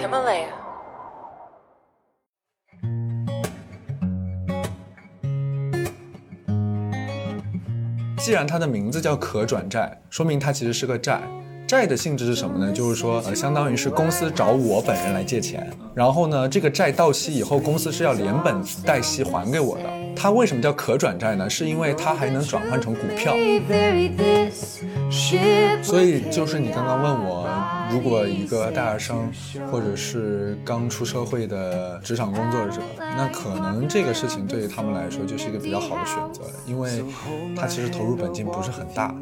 Himalaya. 既然它的名字叫可转债，说明它其实是个债。债的性质是什么呢？就是说，呃，相当于是公司找我本人来借钱，然后呢，这个债到期以后，公司是要连本带息还给我的。它为什么叫可转债呢？是因为它还能转换成股票。所以就是你刚刚问我，如果一个大学生或者是刚出社会的职场工作者，那可能这个事情对于他们来说就是一个比较好的选择，因为他其实投入本金不是很大。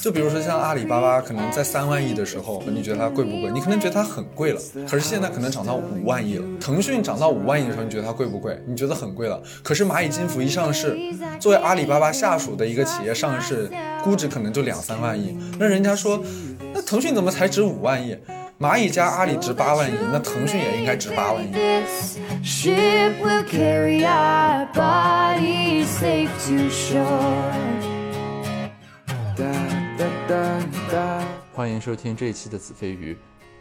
就比如说像阿里巴巴，可能在三万亿的时候，你觉得它贵不贵？你可能觉得它很贵了。可是现在可能涨到五万亿了。腾讯涨到五万亿的时候，你觉得它贵不贵？你觉得很贵了。可是蚂蚁金服一上市，作为阿里巴巴下属的一个企业上市，估值可能就两三万亿。那人家说，那腾讯怎么才值五万亿？蚂蚁加阿里值八万亿，那腾讯也应该值八万亿。欢迎收听这一期的子非鱼。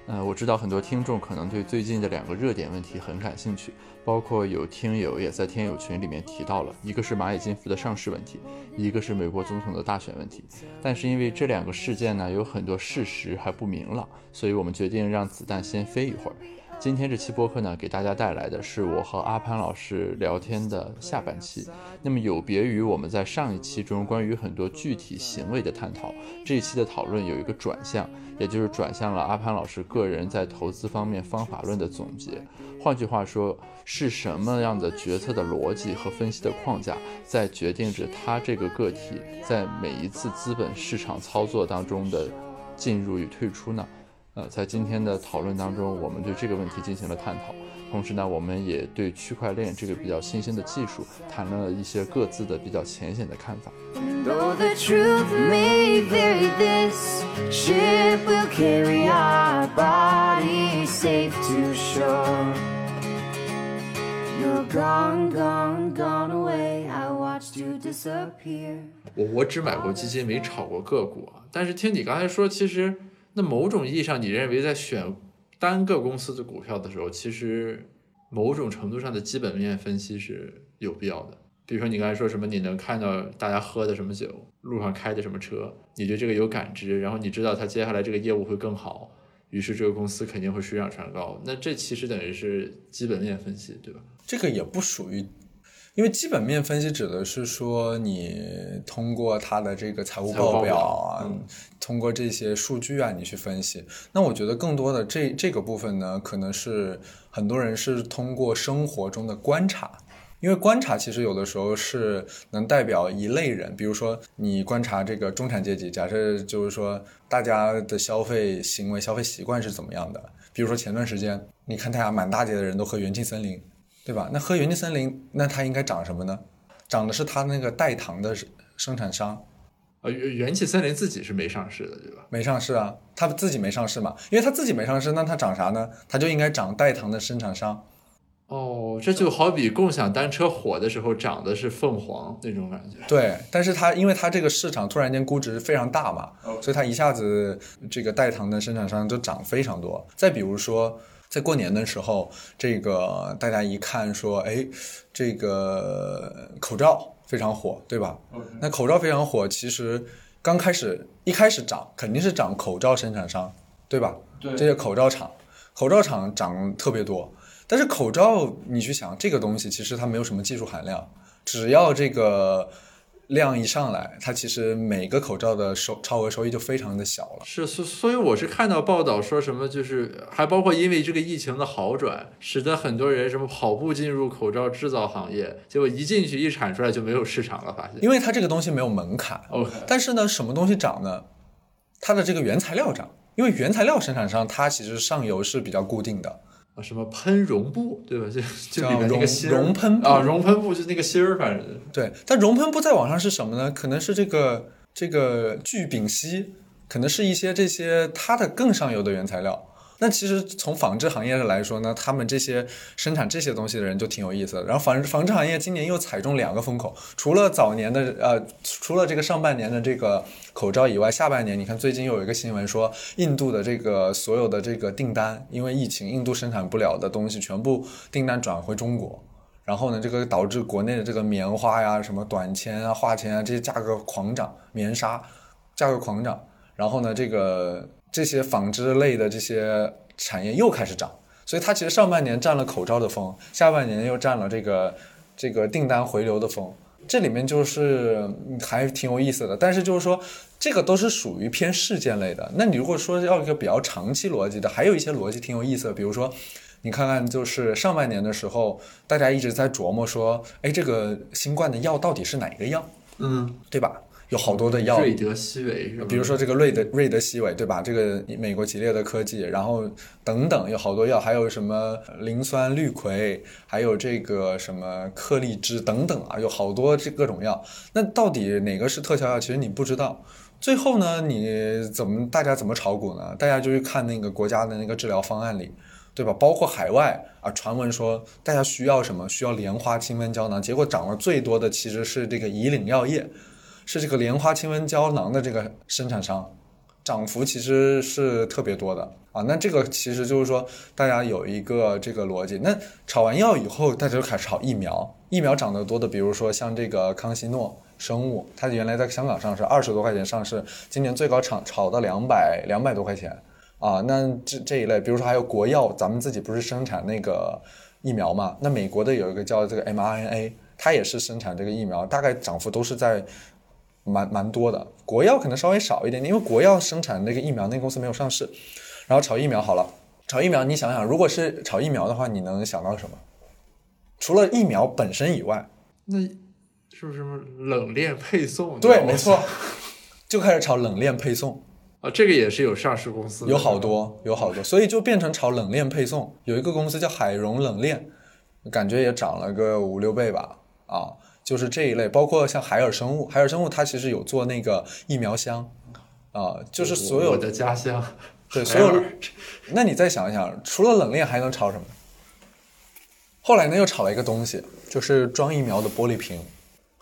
呃，我知道很多听众可能对最近的两个热点问题很感兴趣，包括有听友也在听友群里面提到了，一个是蚂蚁金服的上市问题，一个是美国总统的大选问题。但是因为这两个事件呢有很多事实还不明朗，所以我们决定让子弹先飞一会儿。今天这期播客呢，给大家带来的是我和阿潘老师聊天的下半期。那么有别于我们在上一期中关于很多具体行为的探讨，这一期的讨论有一个转向，也就是转向了阿潘老师个人在投资方面方法论的总结。换句话说，是什么样的决策的逻辑和分析的框架，在决定着他这个个体在每一次资本市场操作当中的进入与退出呢？呃，在今天的讨论当中，我们对这个问题进行了探讨，同时呢，我们也对区块链这个比较新兴的技术谈论了一些各自的比较浅显的看法。我我只买过基金，没炒过个股啊。但是听你刚才说，其实。那某种意义上，你认为在选单个公司的股票的时候，其实某种程度上的基本面分析是有必要的。比如说你刚才说什么，你能看到大家喝的什么酒，路上开的什么车，你对这个有感知，然后你知道它接下来这个业务会更好，于是这个公司肯定会水涨船高。那这其实等于是基本面分析，对吧？这个也不属于。因为基本面分析指的是说，你通过它的这个财务报表啊，通过这些数据啊，你去分析。那我觉得更多的这这个部分呢，可能是很多人是通过生活中的观察，因为观察其实有的时候是能代表一类人。比如说，你观察这个中产阶级，假设就是说大家的消费行为、消费习惯是怎么样的。比如说前段时间，你看大家满大街的人都喝元气森林。对吧？那喝元气森林，那它应该涨什么呢？涨的是它那个代糖的生产商。呃，元元气森林自己是没上市的，对吧？没上市啊，它自己没上市嘛，因为它自己没上市，那它涨啥呢？它就应该涨代糖的生产商。哦，这就好比共享单车火的时候涨的是凤凰那种感觉。对，但是它因为它这个市场突然间估值非常大嘛，所以它一下子这个代糖的生产商就涨非常多。再比如说。在过年的时候，这个大家一看说，哎，这个口罩非常火，对吧？那口罩非常火，其实刚开始一开始涨肯定是涨口罩生产商，对吧？对，这些口罩厂，口罩厂涨特别多。但是口罩，你去想这个东西，其实它没有什么技术含量，只要这个。量一上来，它其实每个口罩的收超额收益就非常的小了。是，所所以我是看到报道说什么，就是还包括因为这个疫情的好转，使得很多人什么跑步进入口罩制造行业，结果一进去一产出来就没有市场了，发现。因为它这个东西没有门槛。OK。但是呢，什么东西涨呢？它的这个原材料涨，因为原材料生产商它其实上游是比较固定的。什么喷绒布，对吧？就就里面那个芯绒喷啊，绒喷布就是那个芯儿，反正对。但绒喷布在网上是什么呢？可能是这个这个聚丙烯，可能是一些这些它的更上游的原材料。那其实从纺织行业上来说呢，他们这些生产这些东西的人就挺有意思的。然后纺纺织行业今年又踩中两个风口，除了早年的呃，除了这个上半年的这个口罩以外，下半年你看最近又有一个新闻说，印度的这个所有的这个订单，因为疫情，印度生产不了的东西全部订单转回中国。然后呢，这个导致国内的这个棉花呀、什么短纤啊、化纤啊这些价格狂涨，棉纱价格狂涨。然后呢，这个这些纺织类的这些产业又开始涨，所以它其实上半年占了口罩的风，下半年又占了这个这个订单回流的风。这里面就是还挺有意思的，但是就是说这个都是属于偏事件类的。那你如果说要一个比较长期逻辑的，还有一些逻辑挺有意思的，比如说你看看就是上半年的时候，大家一直在琢磨说，哎，这个新冠的药到底是哪个药，嗯，对吧？有好多的药，瑞德西韦是吧？比如说这个瑞德瑞德西韦，对吧？这个美国吉列的科技，然后等等有好多药，还有什么磷酸氯喹，还有这个什么克利芝等等啊，有好多这各种药。那到底哪个是特效药？其实你不知道。最后呢，你怎么大家怎么炒股呢？大家就去看那个国家的那个治疗方案里，对吧？包括海外啊，传闻说大家需要什么？需要莲花清瘟胶囊，结果涨了最多的其实是这个以岭药业。是这个莲花清瘟胶囊的这个生产商，涨幅其实是特别多的啊。那这个其实就是说，大家有一个这个逻辑。那炒完药以后，大家就开始炒疫苗。疫苗涨得多的，比如说像这个康希诺生物，它原来在香港上市，二十多块钱上市，今年最高炒炒到两百两百多块钱啊。那这这一类，比如说还有国药，咱们自己不是生产那个疫苗嘛？那美国的有一个叫这个 mRNA，它也是生产这个疫苗，大概涨幅都是在。蛮蛮多的，国药可能稍微少一点点，因为国药生产那个疫苗，那个公司没有上市。然后炒疫苗好了，炒疫苗，你想想，如果是炒疫苗的话，你能想到什么？除了疫苗本身以外，那是不是什么冷链配送？对，没错，就开始炒冷链配送啊，这个也是有上市公司，有好多，有好多，所以就变成炒冷链配送。有一个公司叫海融冷链，感觉也涨了个五六倍吧，啊。就是这一类，包括像海尔生物，海尔生物它其实有做那个疫苗箱，啊，就是所有的家乡，对，所有。那你再想一想，除了冷链还能炒什么？后来呢，又炒了一个东西，就是装疫苗的玻璃瓶，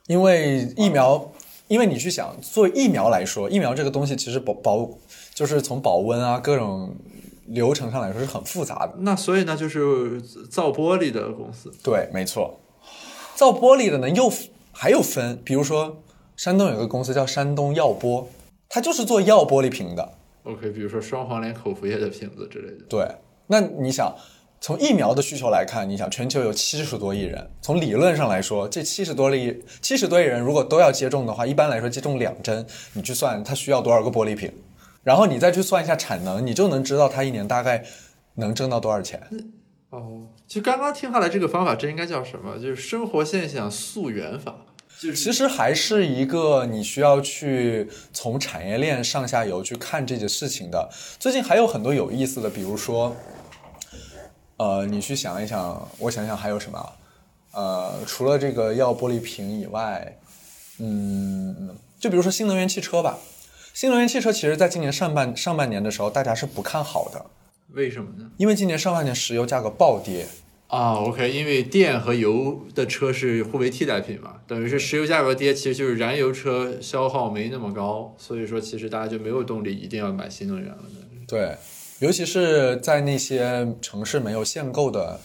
因为疫苗，因为你去想，做疫苗来说，疫苗这个东西其实保保，就是从保温啊各种流程上来说是很复杂的。那所以呢，就是造玻璃的公司，对，没错。造玻璃的呢，又还有分，比如说山东有个公司叫山东耀玻，它就是做药玻璃瓶的。OK，比如说双黄连口服液的瓶子之类的。对，那你想从疫苗的需求来看，你想全球有七十多亿人，从理论上来说，这七十多亿七十多亿人如果都要接种的话，一般来说接种两针，你去算它需要多少个玻璃瓶，然后你再去算一下产能，你就能知道它一年大概能挣到多少钱。哦，就刚刚听下来，这个方法这应该叫什么？就是生活现象溯源法。就其实还是一个你需要去从产业链上下游去看这件事情的。最近还有很多有意思的，比如说，呃，你去想一想，我想想还有什么？呃，除了这个药玻璃瓶以外，嗯，就比如说新能源汽车吧。新能源汽车其实在今年上半上半年的时候，大家是不看好的。为什么呢？因为今年上半年石油价格暴跌啊。OK，因为电和油的车是互为替代品嘛，等于是石油价格跌，其实就是燃油车消耗没那么高，所以说其实大家就没有动力一定要买新能源了。对，尤其是在那些城市没有限购的。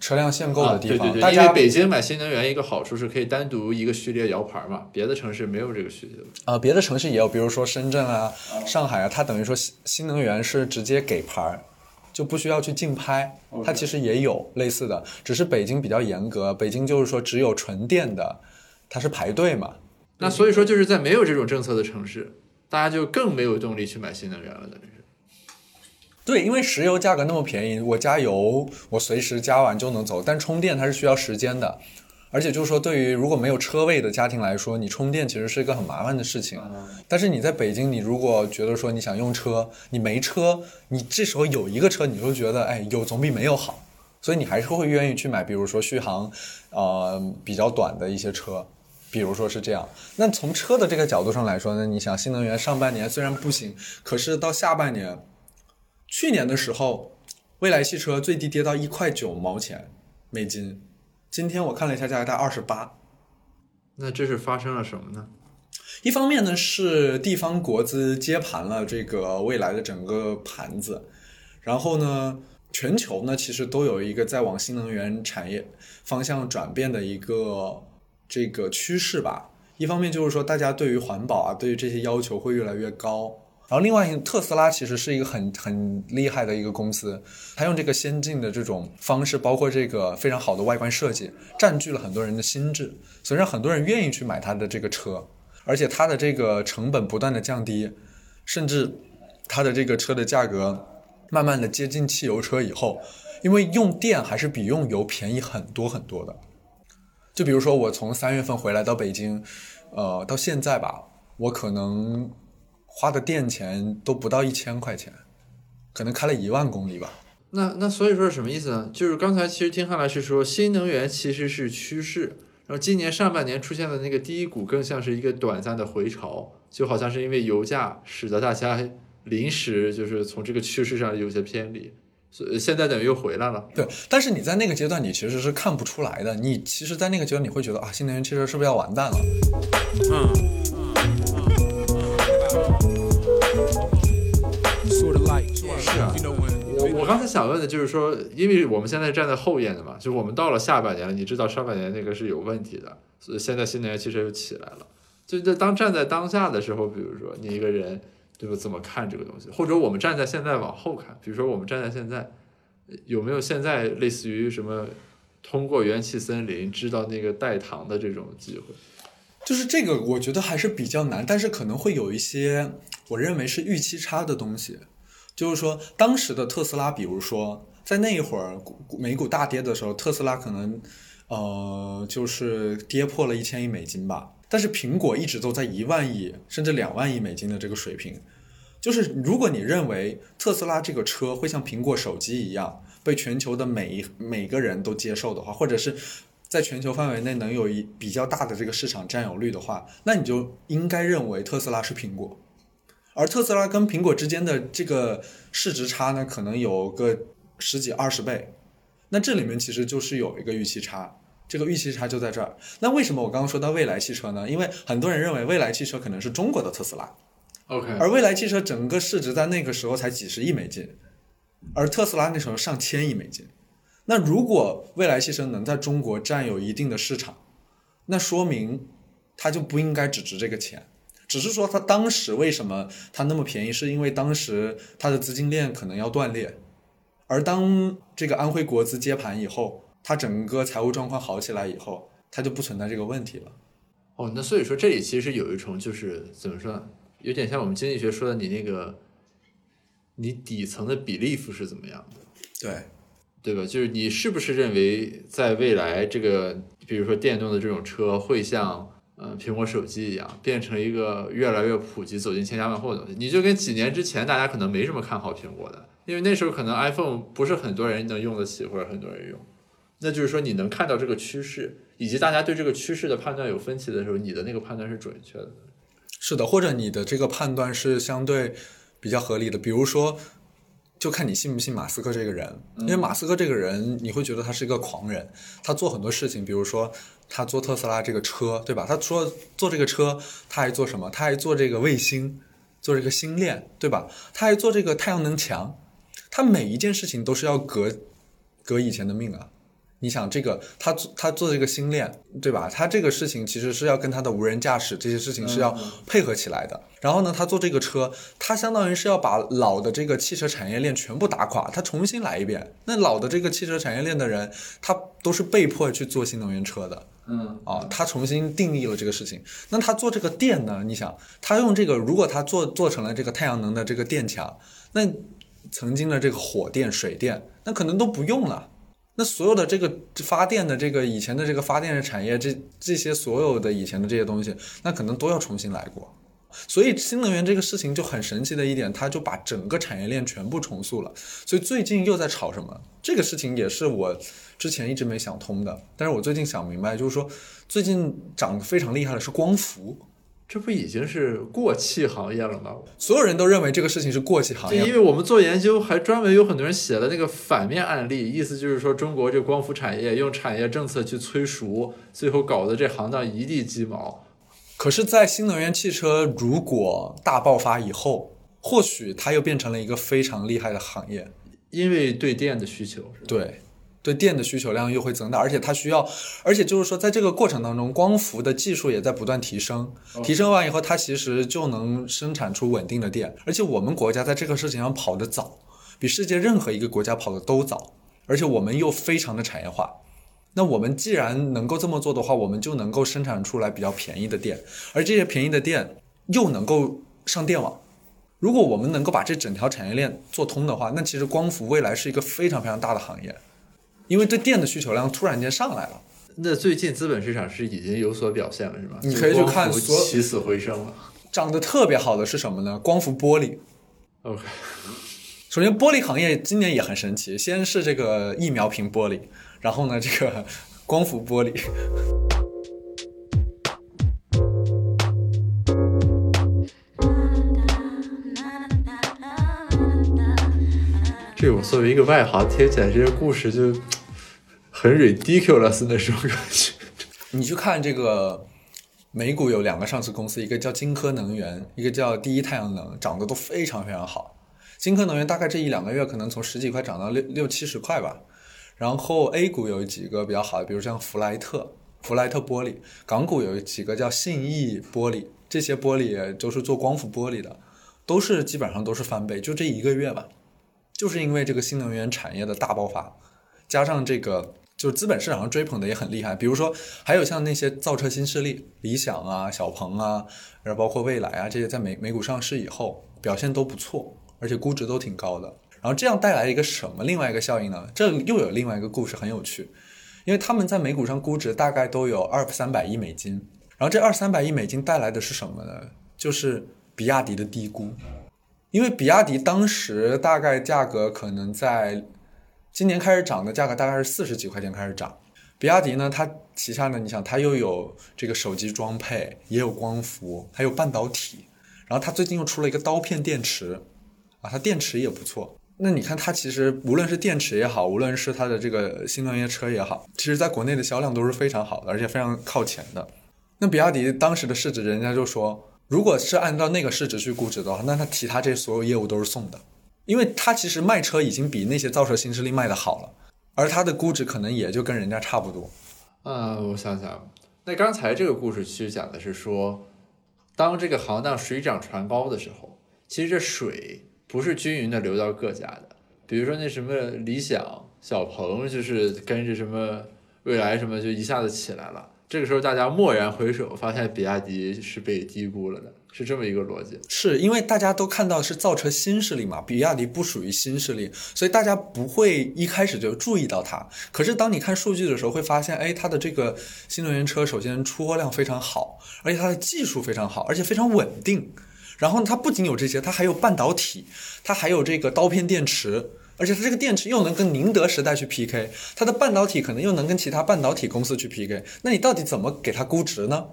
车辆限购的地方，大家北京买新能源一个好处是可以单独一个序列摇牌嘛，别的城市没有这个序列。呃，别的城市也有，比如说深圳啊、上海啊，它等于说新新能源是直接给牌，就不需要去竞拍。它其实也有类似的，只是北京比较严格，北京就是说只有纯电的，它是排队嘛。那所以说就是在没有这种政策的城市，大家就更没有动力去买新能源了，等于。对，因为石油价格那么便宜，我加油我随时加完就能走，但充电它是需要时间的，而且就是说，对于如果没有车位的家庭来说，你充电其实是一个很麻烦的事情。但是你在北京，你如果觉得说你想用车，你没车，你这时候有一个车，你就觉得哎，有总比没有好，所以你还是会愿意去买，比如说续航，呃，比较短的一些车，比如说是这样。那从车的这个角度上来说呢，你想新能源上半年虽然不行，可是到下半年。去年的时候，蔚来汽车最低跌到一块九毛钱美金，今天我看了一下价格在二十八。那这是发生了什么呢？一方面呢是地方国资接盘了这个未来的整个盘子，然后呢，全球呢其实都有一个在往新能源产业方向转变的一个这个趋势吧。一方面就是说大家对于环保啊，对于这些要求会越来越高。然后另外特斯拉其实是一个很很厉害的一个公司，它用这个先进的这种方式，包括这个非常好的外观设计，占据了很多人的心智，所以让很多人愿意去买它的这个车。而且它的这个成本不断的降低，甚至它的这个车的价格慢慢的接近汽油车以后，因为用电还是比用油便宜很多很多的。就比如说我从三月份回来到北京，呃，到现在吧，我可能花的电钱都不到一千块钱，可能开了一万公里吧。那那所以说是什么意思呢？就是刚才其实听下来是说新能源其实是趋势。然后今年上半年出现的那个低谷，更像是一个短暂的回潮，就好像是因为油价使得大家临时就是从这个趋势上有些偏离，所以现在等于又回来了。对，但是你在那个阶段你其实是看不出来的，你其实，在那个阶段你会觉得啊，新能源汽车是不是要完蛋了？嗯。是啊。我我刚才想问的就是说，因为我们现在站在后沿的嘛，就是我们到了下半年了，你知道上半年那个是有问题的，所以现在新能源汽车又起来了。就在当站在当下的时候，比如说你一个人对吧，怎么看这个东西？或者我们站在现在往后看，比如说我们站在现在，有没有现在类似于什么通过元气森林知道那个代糖的这种机会？就是这个，我觉得还是比较难，但是可能会有一些我认为是预期差的东西。就是说，当时的特斯拉，比如说在那一会儿美股大跌的时候，特斯拉可能，呃，就是跌破了一千亿美金吧。但是苹果一直都在一万亿甚至两万亿美金的这个水平。就是如果你认为特斯拉这个车会像苹果手机一样被全球的每一每个人都接受的话，或者是在全球范围内能有一比较大的这个市场占有率的话，那你就应该认为特斯拉是苹果。而特斯拉跟苹果之间的这个市值差呢，可能有个十几二十倍，那这里面其实就是有一个预期差，这个预期差就在这儿。那为什么我刚刚说到蔚来汽车呢？因为很多人认为未来汽车可能是中国的特斯拉，OK，而蔚来汽车整个市值在那个时候才几十亿美金，而特斯拉那时候上千亿美金。那如果未来汽车能在中国占有一定的市场，那说明它就不应该只值这个钱。只是说他当时为什么它那么便宜，是因为当时它的资金链可能要断裂，而当这个安徽国资接盘以后，它整个财务状况好起来以后，它就不存在这个问题了。哦，那所以说这里其实有一重就是怎么说，有点像我们经济学说的你那个，你底层的 belief 是怎么样的？对，对吧？就是你是不是认为在未来这个，比如说电动的这种车会像？嗯，苹果手机一样，变成一个越来越普及、走进千家万户的东西。你就跟几年之前，大家可能没什么看好苹果的，因为那时候可能 iPhone 不是很多人能用得起，或者很多人用。那就是说，你能看到这个趋势，以及大家对这个趋势的判断有分歧的时候，你的那个判断是准确的。是的，或者你的这个判断是相对比较合理的。比如说。就看你信不信马斯克这个人，因为马斯克这个人，你会觉得他是一个狂人，他做很多事情，比如说他做特斯拉这个车，对吧？他说做这个车，他还做什么？他还做这个卫星，做这个星链，对吧？他还做这个太阳能墙，他每一件事情都是要革革以前的命啊。你想这个，他做他做这个星链，对吧？他这个事情其实是要跟他的无人驾驶这些事情是要配合起来的。然后呢，他做这个车，他相当于是要把老的这个汽车产业链全部打垮，他重新来一遍。那老的这个汽车产业链的人，他都是被迫去做新能源车的。嗯，啊，他重新定义了这个事情。那他做这个电呢？你想，他用这个，如果他做做成了这个太阳能的这个电墙，那曾经的这个火电、水电，那可能都不用了。那所有的这个发电的这个以前的这个发电的产业，这这些所有的以前的这些东西，那可能都要重新来过。所以新能源这个事情就很神奇的一点，它就把整个产业链全部重塑了。所以最近又在炒什么？这个事情也是我之前一直没想通的。但是我最近想明白，就是说最近涨得非常厉害的是光伏。这不已经是过气行业了吗？所有人都认为这个事情是过气行，业因。为我们做研究，还专门有很多人写了那个反面案例，意思就是说中国这光伏产业用产业政策去催熟，最后搞得这行当一地鸡毛。可是，在新能源汽车如果大爆发以后，或许它又变成了一个非常厉害的行业。因为对电的需求是？对，对电的需求量又会增大，而且它需要，而且就是说，在这个过程当中，光伏的技术也在不断提升，提升完以后，它其实就能生产出稳定的电。而且我们国家在这个事情上跑得早，比世界任何一个国家跑得都早，而且我们又非常的产业化。那我们既然能够这么做的话，我们就能够生产出来比较便宜的电，而这些便宜的电又能够上电网。如果我们能够把这整条产业链做通的话，那其实光伏未来是一个非常非常大的行业，因为对电的需求量突然间上来了。那最近资本市场是已经有所表现了，是吧？你可以去看所起死回生了。长得特别好的是什么呢？光伏玻璃。OK，首先，玻璃行业今年也很神奇，先是这个疫苗瓶玻璃，然后呢，这个 光伏玻璃。这我作为一个外行，听起来这些故事就很 ridiculous 那种感觉。你去看这个美股有两个上市公司，一个叫金科能源，一个叫第一太阳能，涨得都非常非常好。金科能源大概这一两个月可能从十几块涨到六六七十块吧。然后 A 股有几个比较好的，比如像弗莱特、弗莱特玻璃；港股有几个叫信义玻璃，这些玻璃都是做光伏玻璃的，都是基本上都是翻倍，就这一个月吧。就是因为这个新能源产业的大爆发，加上这个就是资本市场上追捧的也很厉害，比如说还有像那些造车新势力，理想啊、小鹏啊，然后包括蔚来啊这些在美美股上市以后表现都不错，而且估值都挺高的。然后这样带来一个什么另外一个效应呢？这又有另外一个故事很有趣，因为他们在美股上估值大概都有二三百亿美金，然后这二三百亿美金带来的是什么呢？就是比亚迪的低估。因为比亚迪当时大概价格可能在今年开始涨的价格大概是四十几块钱开始涨。比亚迪呢，它旗下呢，你想它又有这个手机装配，也有光伏，还有半导体，然后它最近又出了一个刀片电池，啊，它电池也不错。那你看它其实无论是电池也好，无论是它的这个新能源车也好，其实在国内的销量都是非常好的，而且非常靠前的。那比亚迪当时的市值，人家就说，如果是按照那个市值去估值的话，那它其他这所有业务都是送的，因为它其实卖车已经比那些造车新势力卖的好了，而它的估值可能也就跟人家差不多。嗯，我想想，那刚才这个故事其实讲的是说，当这个行当水涨船高的时候，其实这水不是均匀的流到各家的。比如说那什么理想、小鹏，就是跟着什么未来什么就一下子起来了。这个时候大家蓦然回首，发现比亚迪是被低估了的，是这么一个逻辑。是因为大家都看到是造车新势力嘛，比亚迪不属于新势力，所以大家不会一开始就注意到它。可是当你看数据的时候，会发现，哎，它的这个新能源车首先出货量非常好，而且它的技术非常好，而且非常稳定。然后它不仅有这些，它还有半导体，它还有这个刀片电池。而且它这个电池又能跟宁德时代去 PK，它的半导体可能又能跟其他半导体公司去 PK，那你到底怎么给它估值呢？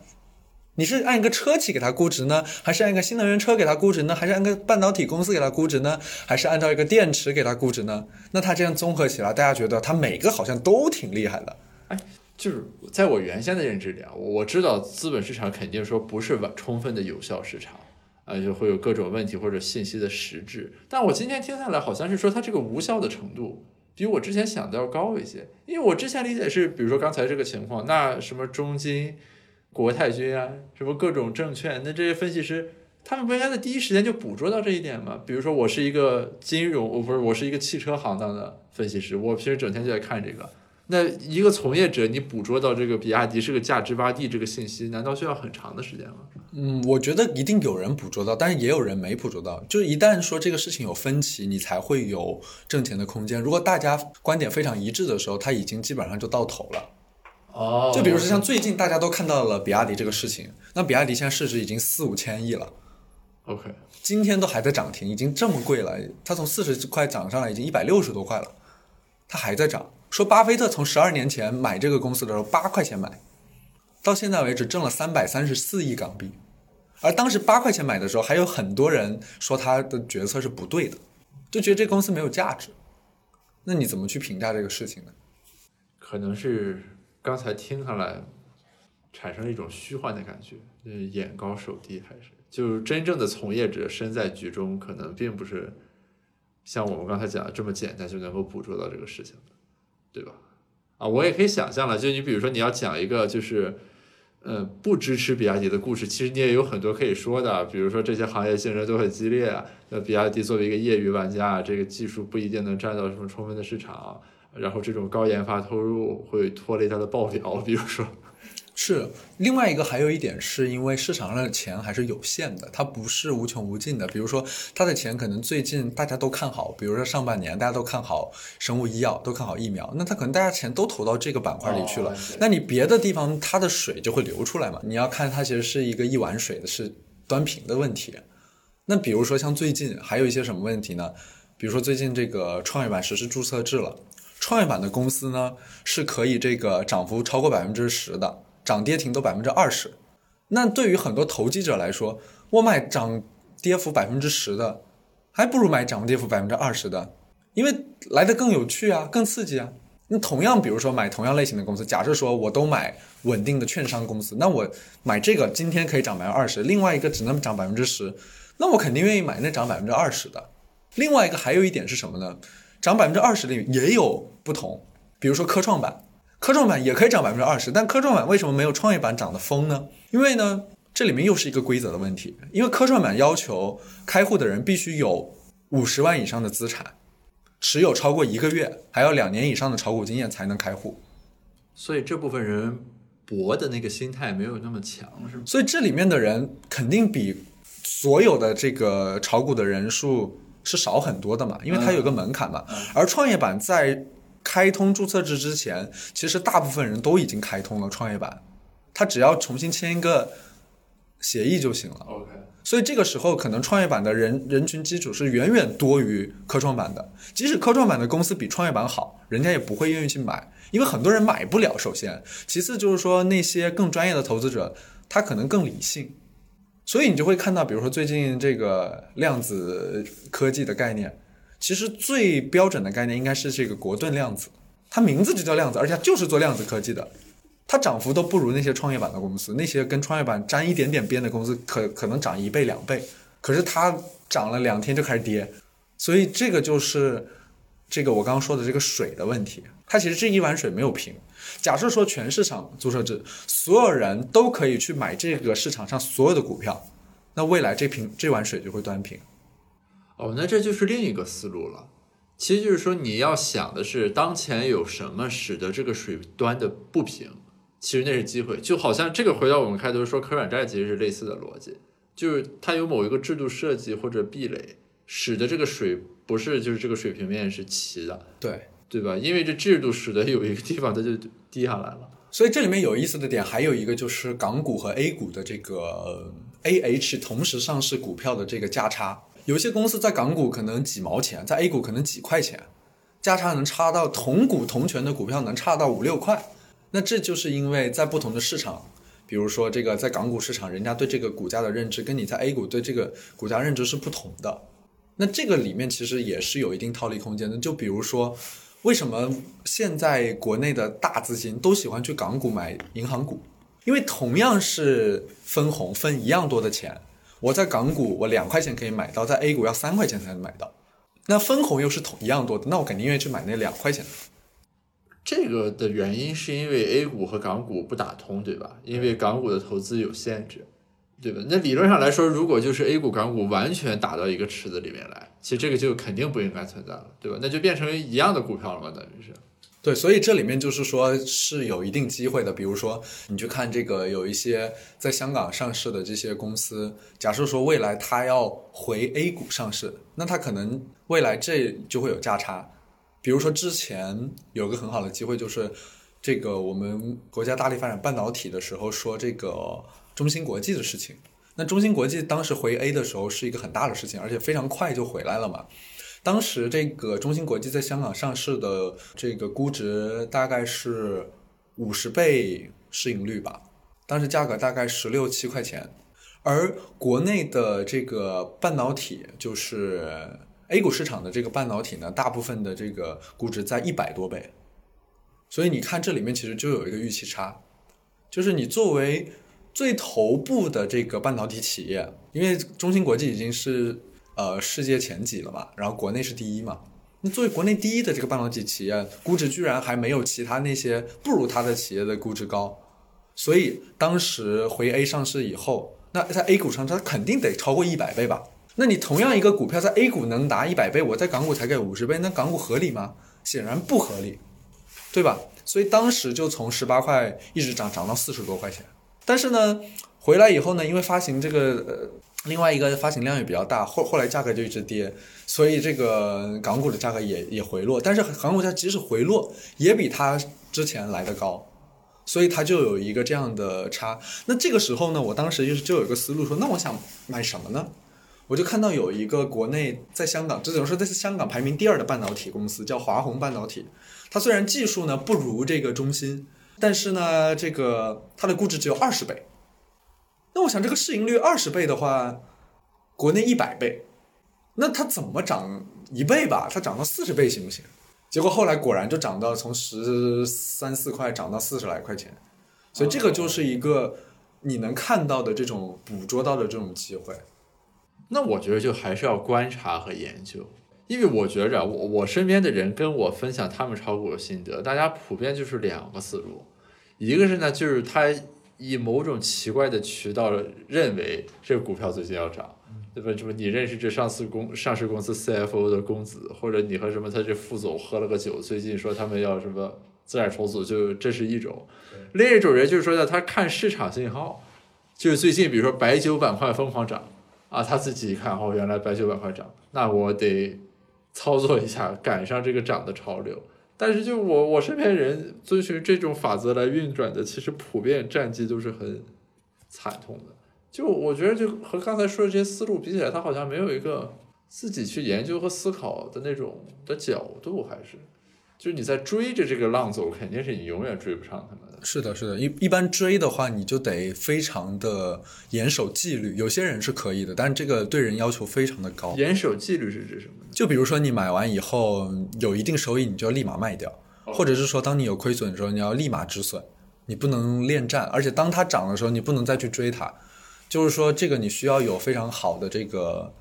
你是按一个车企给它估值呢，还是按一个新能源车给它估值呢，还是按个半导体公司给它估值呢，还是按照一个电池给它估值呢？那它这样综合起来，大家觉得它每个好像都挺厉害的。哎就是在我原先的认知里啊，我知道资本市场肯定说不是完充分的有效市场。啊，就会有各种问题或者信息的实质，但我今天听下来好像是说它这个无效的程度比我之前想的要高一些，因为我之前理解是，比如说刚才这个情况，那什么中金、国泰君安，什么各种证券，那这些分析师他们不应该在第一时间就捕捉到这一点吗？比如说我是一个金融，我不是我是一个汽车行当的分析师，我平时整天就在看这个。那一个从业者，你捕捉到这个比亚迪是个价值洼地这个信息，难道需要很长的时间吗？嗯，我觉得一定有人捕捉到，但是也有人没捕捉到。就是一旦说这个事情有分歧，你才会有挣钱的空间。如果大家观点非常一致的时候，它已经基本上就到头了。哦就比如说像最近大家都看到了比亚迪这个事情，那比亚迪现在市值已经四五千亿了，OK，今天都还在涨停，已经这么贵了，它从四十块涨上来已经一百六十多块了，它还在涨。说巴菲特从十二年前买这个公司的时候八块钱买，到现在为止挣了三百三十四亿港币，而当时八块钱买的时候，还有很多人说他的决策是不对的，就觉得这公司没有价值。那你怎么去评价这个事情呢？可能是刚才听下来，产生了一种虚幻的感觉，就是眼高手低，还是就是真正的从业者身在局中，可能并不是像我们刚才讲的这么简单就能够捕捉到这个事情的，对吧？啊，我也可以想象了，就你比如说你要讲一个就是。呃，不支持比亚迪的故事，其实你也有很多可以说的，比如说这些行业竞争都很激烈，那比亚迪作为一个业余玩家，这个技术不一定能占到什么充分的市场，然后这种高研发投入会拖累它的报表，比如说。是另外一个，还有一点是因为市场上的钱还是有限的，它不是无穷无尽的。比如说，它的钱可能最近大家都看好，比如说上半年大家都看好生物医药，都看好疫苗，那它可能大家钱都投到这个板块里去了。那你别的地方它的水就会流出来嘛？你要看它其实是一个一碗水的是端平的问题。那比如说像最近还有一些什么问题呢？比如说最近这个创业板实施注册制了，创业板的公司呢是可以这个涨幅超过百分之十的。涨跌停都百分之二十，那对于很多投机者来说，我买涨跌幅百分之十的，还不如买涨跌幅百分之二十的，因为来的更有趣啊，更刺激啊。那同样，比如说买同样类型的公司，假设说我都买稳定的券商公司，那我买这个今天可以涨百分之二十，另外一个只能涨百分之十，那我肯定愿意买那涨百分之二十的。另外一个还有一点是什么呢？涨百分之二十的也有不同，比如说科创板。科创板也可以涨百分之二十，但科创板为什么没有创业板涨得疯呢？因为呢，这里面又是一个规则的问题。因为科创板要求开户的人必须有五十万以上的资产，持有超过一个月，还要两年以上的炒股经验才能开户。所以这部分人博的那个心态没有那么强，是吗？所以这里面的人肯定比所有的这个炒股的人数是少很多的嘛，因为它有个门槛嘛。而创业板在开通注册制之前，其实大部分人都已经开通了创业板，他只要重新签一个协议就行了。OK，所以这个时候可能创业板的人人群基础是远远多于科创板的。即使科创板的公司比创业板好，人家也不会愿意去买，因为很多人买不了。首先，其次就是说那些更专业的投资者，他可能更理性，所以你就会看到，比如说最近这个量子科技的概念。其实最标准的概念应该是这个国盾量子，它名字就叫量子，而且它就是做量子科技的，它涨幅都不如那些创业板的公司，那些跟创业板沾一点点边的公司可可能涨一倍两倍，可是它涨了两天就开始跌，所以这个就是这个我刚刚说的这个水的问题，它其实这一碗水没有平。假设说全市场注册制，所有人都可以去买这个市场上所有的股票，那未来这瓶这碗水就会端平。哦，那这就是另一个思路了。其实就是说，你要想的是当前有什么使得这个水端的不平，其实那是机会。就好像这个回到我们开头说可转债，其实是类似的逻辑，就是它有某一个制度设计或者壁垒，使得这个水不是就是这个水平面是齐的，对对吧？因为这制度使得有一个地方它就低下来了。所以这里面有意思的点还有一个就是港股和 A 股的这个 A H 同时上市股票的这个价差。有些公司在港股可能几毛钱，在 A 股可能几块钱，价差能差到同股同权的股票能差到五六块。那这就是因为在不同的市场，比如说这个在港股市场，人家对这个股价的认知跟你在 A 股对这个股价认知是不同的。那这个里面其实也是有一定套利空间的。就比如说，为什么现在国内的大资金都喜欢去港股买银行股？因为同样是分红分一样多的钱。我在港股，我两块钱可以买到，在 A 股要三块钱才能买到。那分红又是同一样多的，那我肯定愿意去买那两块钱的。这个的原因是因为 A 股和港股不打通，对吧？因为港股的投资有限制，对吧？那理论上来说，如果就是 A 股、港股完全打到一个池子里面来，其实这个就肯定不应该存在了，对吧？那就变成一样的股票了嘛，等于是。对，所以这里面就是说是有一定机会的。比如说，你去看这个有一些在香港上市的这些公司，假设说未来它要回 A 股上市，那它可能未来这就会有价差。比如说之前有个很好的机会，就是这个我们国家大力发展半导体的时候说这个中芯国际的事情。那中芯国际当时回 A 的时候是一个很大的事情，而且非常快就回来了嘛。当时这个中芯国际在香港上市的这个估值大概是五十倍市盈率吧，当时价格大概十六七块钱，而国内的这个半导体，就是 A 股市场的这个半导体呢，大部分的这个估值在一百多倍，所以你看这里面其实就有一个预期差，就是你作为最头部的这个半导体企业，因为中芯国际已经是呃世界前几了嘛，然后国内是第一嘛，那作为国内第一的这个半导体企业，估值居然还没有其他那些不如它的企业的估值高，所以当时回 A 上市以后，那在 A 股上它肯定得超过一百倍吧？那你同样一个股票在 A 股能达一百倍，我在港股才给五十倍，那港股合理吗？显然不合理，对吧？所以当时就从十八块一直涨涨到四十多块钱。但是呢，回来以后呢，因为发行这个呃另外一个发行量也比较大，后后来价格就一直跌，所以这个港股的价格也也回落。但是港股价即使回落，也比它之前来的高，所以它就有一个这样的差。那这个时候呢，我当时就是就有一个思路说，那我想买什么呢？我就看到有一个国内在香港，这种说在香港排名第二的半导体公司叫华虹半导体，它虽然技术呢不如这个中芯，但是呢这个它的估值只有二十倍。那我想这个市盈率二十倍的话，国内一百倍，那它怎么涨一倍吧？它涨到四十倍行不行？结果后来果然就涨到从十三四块涨到四十来块钱，所以这个就是一个你能看到的这种捕捉到的这种机会。那我觉得就还是要观察和研究，因为我觉着我我身边的人跟我分享他们炒股的心得，大家普遍就是两个思路，一个是呢就是他以某种奇怪的渠道认为这个股票最近要涨，对吧？什么你认识这上市公上市公司 CFO 的公子，或者你和什么他这副总喝了个酒，最近说他们要什么资产重组，就这是一种；另一种人就是说呢，他看市场信号，就是最近比如说白酒板块疯狂涨。啊，他自己一看，哦，原来白酒板块涨，那我得操作一下，赶上这个涨的潮流。但是就我我身边人遵循这种法则来运转的，其实普遍战绩都是很惨痛的。就我觉得，就和刚才说的这些思路比起来，他好像没有一个自己去研究和思考的那种的角度，还是。就是你在追着这个浪走，肯定是你永远追不上他们的。是的，是的，一一般追的话，你就得非常的严守纪律。有些人是可以的，但是这个对人要求非常的高。严守纪律是指什么？就比如说你买完以后有一定收益，你就要立马卖掉；或者是说，当你有亏损的时候，你要立马止损，你不能恋战。而且当它涨的时候，你不能再去追它。就是说，这个你需要有非常好的这个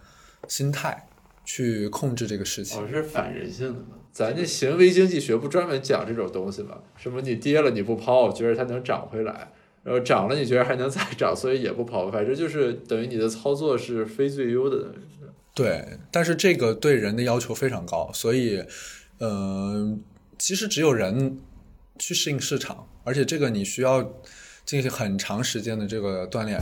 心态去控制这个事情。哦，是反人性的吗？咱这行为经济学不专门讲这种东西吗？什么你跌了你不抛，觉得它能涨回来，然后涨了你觉得还能再涨，所以也不抛，反正就是等于你的操作是非最优的。对，但是这个对人的要求非常高，所以，嗯，其实只有人去适应市场，而且这个你需要进行很长时间的这个锻炼。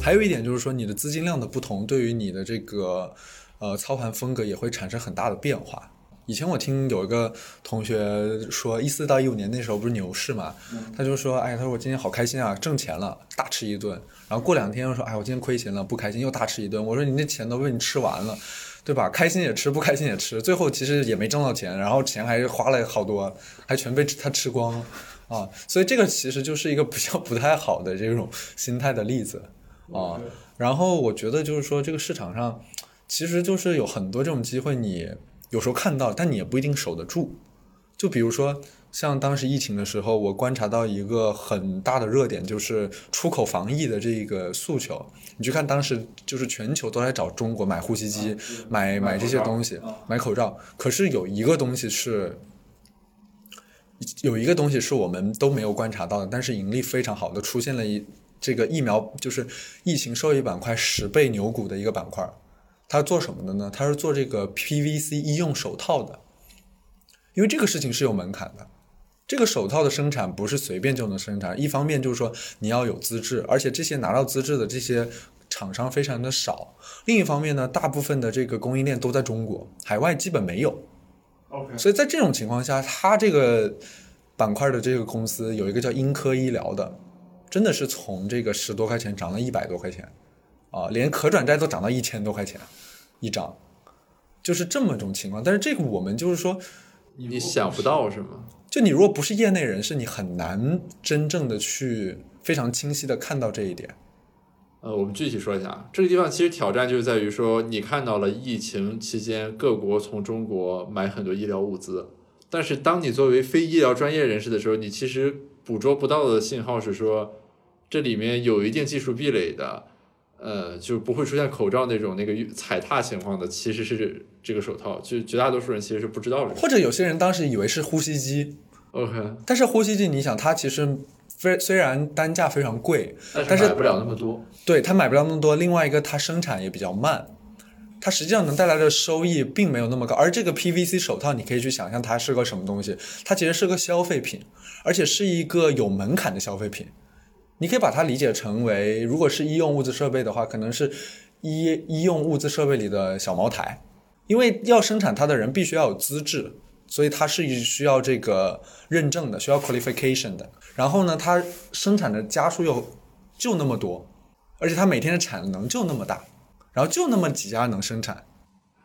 还有一点就是说，你的资金量的不同，对于你的这个。呃，操盘风格也会产生很大的变化。以前我听有一个同学说，一四到一五年那时候不是牛市嘛，他就说，哎，他说我今天好开心啊，挣钱了，大吃一顿。然后过两天又说，哎，我今天亏钱了，不开心，又大吃一顿。我说你那钱都被你吃完了，对吧？开心也吃，不开心也吃，最后其实也没挣到钱，然后钱还花了好多，还全被他吃光了啊。所以这个其实就是一个比较 不太好的这种心态的例子啊。然后我觉得就是说，这个市场上。其实就是有很多这种机会，你有时候看到，但你也不一定守得住。就比如说，像当时疫情的时候，我观察到一个很大的热点，就是出口防疫的这个诉求。你去看，当时就是全球都在找中国买呼吸机、买买这些东西、买口罩。可是有一个东西是，有一个东西是我们都没有观察到的，但是盈利非常好的，出现了一这个疫苗就是疫情受益板块十倍牛股的一个板块。他做什么的呢？他是做这个 PVC 医用手套的，因为这个事情是有门槛的。这个手套的生产不是随便就能生产，一方面就是说你要有资质，而且这些拿到资质的这些厂商非常的少；另一方面呢，大部分的这个供应链都在中国，海外基本没有。OK，所以在这种情况下，他这个板块的这个公司有一个叫英科医疗的，真的是从这个十多块钱涨了一百多块钱。啊，连可转债都涨到一千多块钱一张，就是这么种情况。但是这个我们就是说，你想不到是吗？就你如果不是业内人士，你很难真正的去非常清晰的看到这一点。呃，我们具体说一下，这个地方其实挑战就是在于说，你看到了疫情期间各国从中国买很多医疗物资，但是当你作为非医疗专业人士的时候，你其实捕捉不到的信号是说，这里面有一定技术壁垒的，呃，就不会出现口罩那种那个踩踏情况的，其实是这个手套，就绝大多数人其实是不知道的。或者有些人当时以为是呼吸机，OK，但是呼吸机你想，它其实非虽然单价非常贵，但是买不了那么多。对它买不了那么多，另外一个它生产也比较慢，它实际上能带来的收益并没有那么高。而这个 PVC 手套，你可以去想象它是个什么东西，它其实是个消费品，而且是一个有门槛的消费品。你可以把它理解成为，如果是医用物资设备的话，可能是医医用物资设备里的小茅台，因为要生产它的人必须要有资质，所以它是需要这个认证的，需要 qualification 的。然后呢，它生产的家数又就那么多，而且它每天的产能就那么大，然后就那么几家能生产。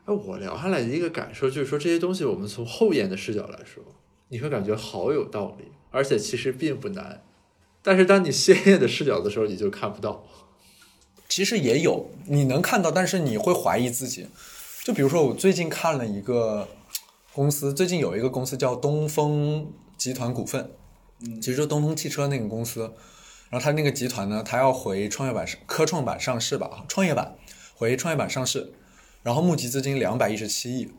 哎，我聊下来的一个感受就是说，这些东西我们从后眼的视角来说，你会感觉好有道理，而且其实并不难。但是当你鲜艳的视角的时候，你就看不到。其实也有，你能看到，但是你会怀疑自己。就比如说，我最近看了一个公司，最近有一个公司叫东风集团股份，其实就东风汽车那个公司。然后它那个集团呢，它要回创业板科创板上市吧，创业板回创业板上市，然后募集资金两百一十七亿，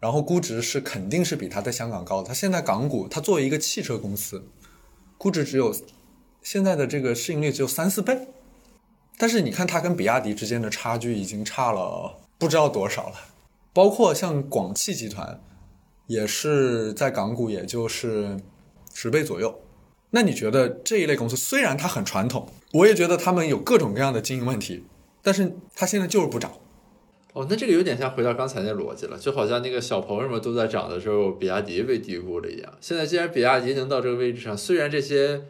然后估值是肯定是比它在香港高的。它现在港股，它作为一个汽车公司，估值只有现在的这个市盈率只有三四倍。但是你看它跟比亚迪之间的差距已经差了不知道多少了，包括像广汽集团，也是在港股也就是十倍左右。那你觉得这一类公司虽然它很传统，我也觉得他们有各种各样的经营问题，但是它现在就是不涨。哦，那这个有点像回到刚才那逻辑了，就好像那个小鹏什么都在涨的时候，比亚迪被低估了一样。现在既然比亚迪能到这个位置上，虽然这些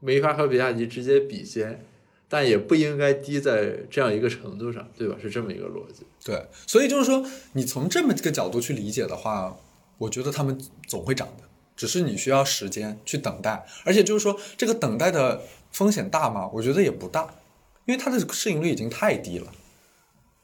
没法和比亚迪直接比肩。但也不应该低在这样一个程度上，对吧？是这么一个逻辑。对，所以就是说，你从这么一个角度去理解的话，我觉得他们总会涨的，只是你需要时间去等待。而且就是说，这个等待的风险大吗？我觉得也不大，因为它的市盈率已经太低了。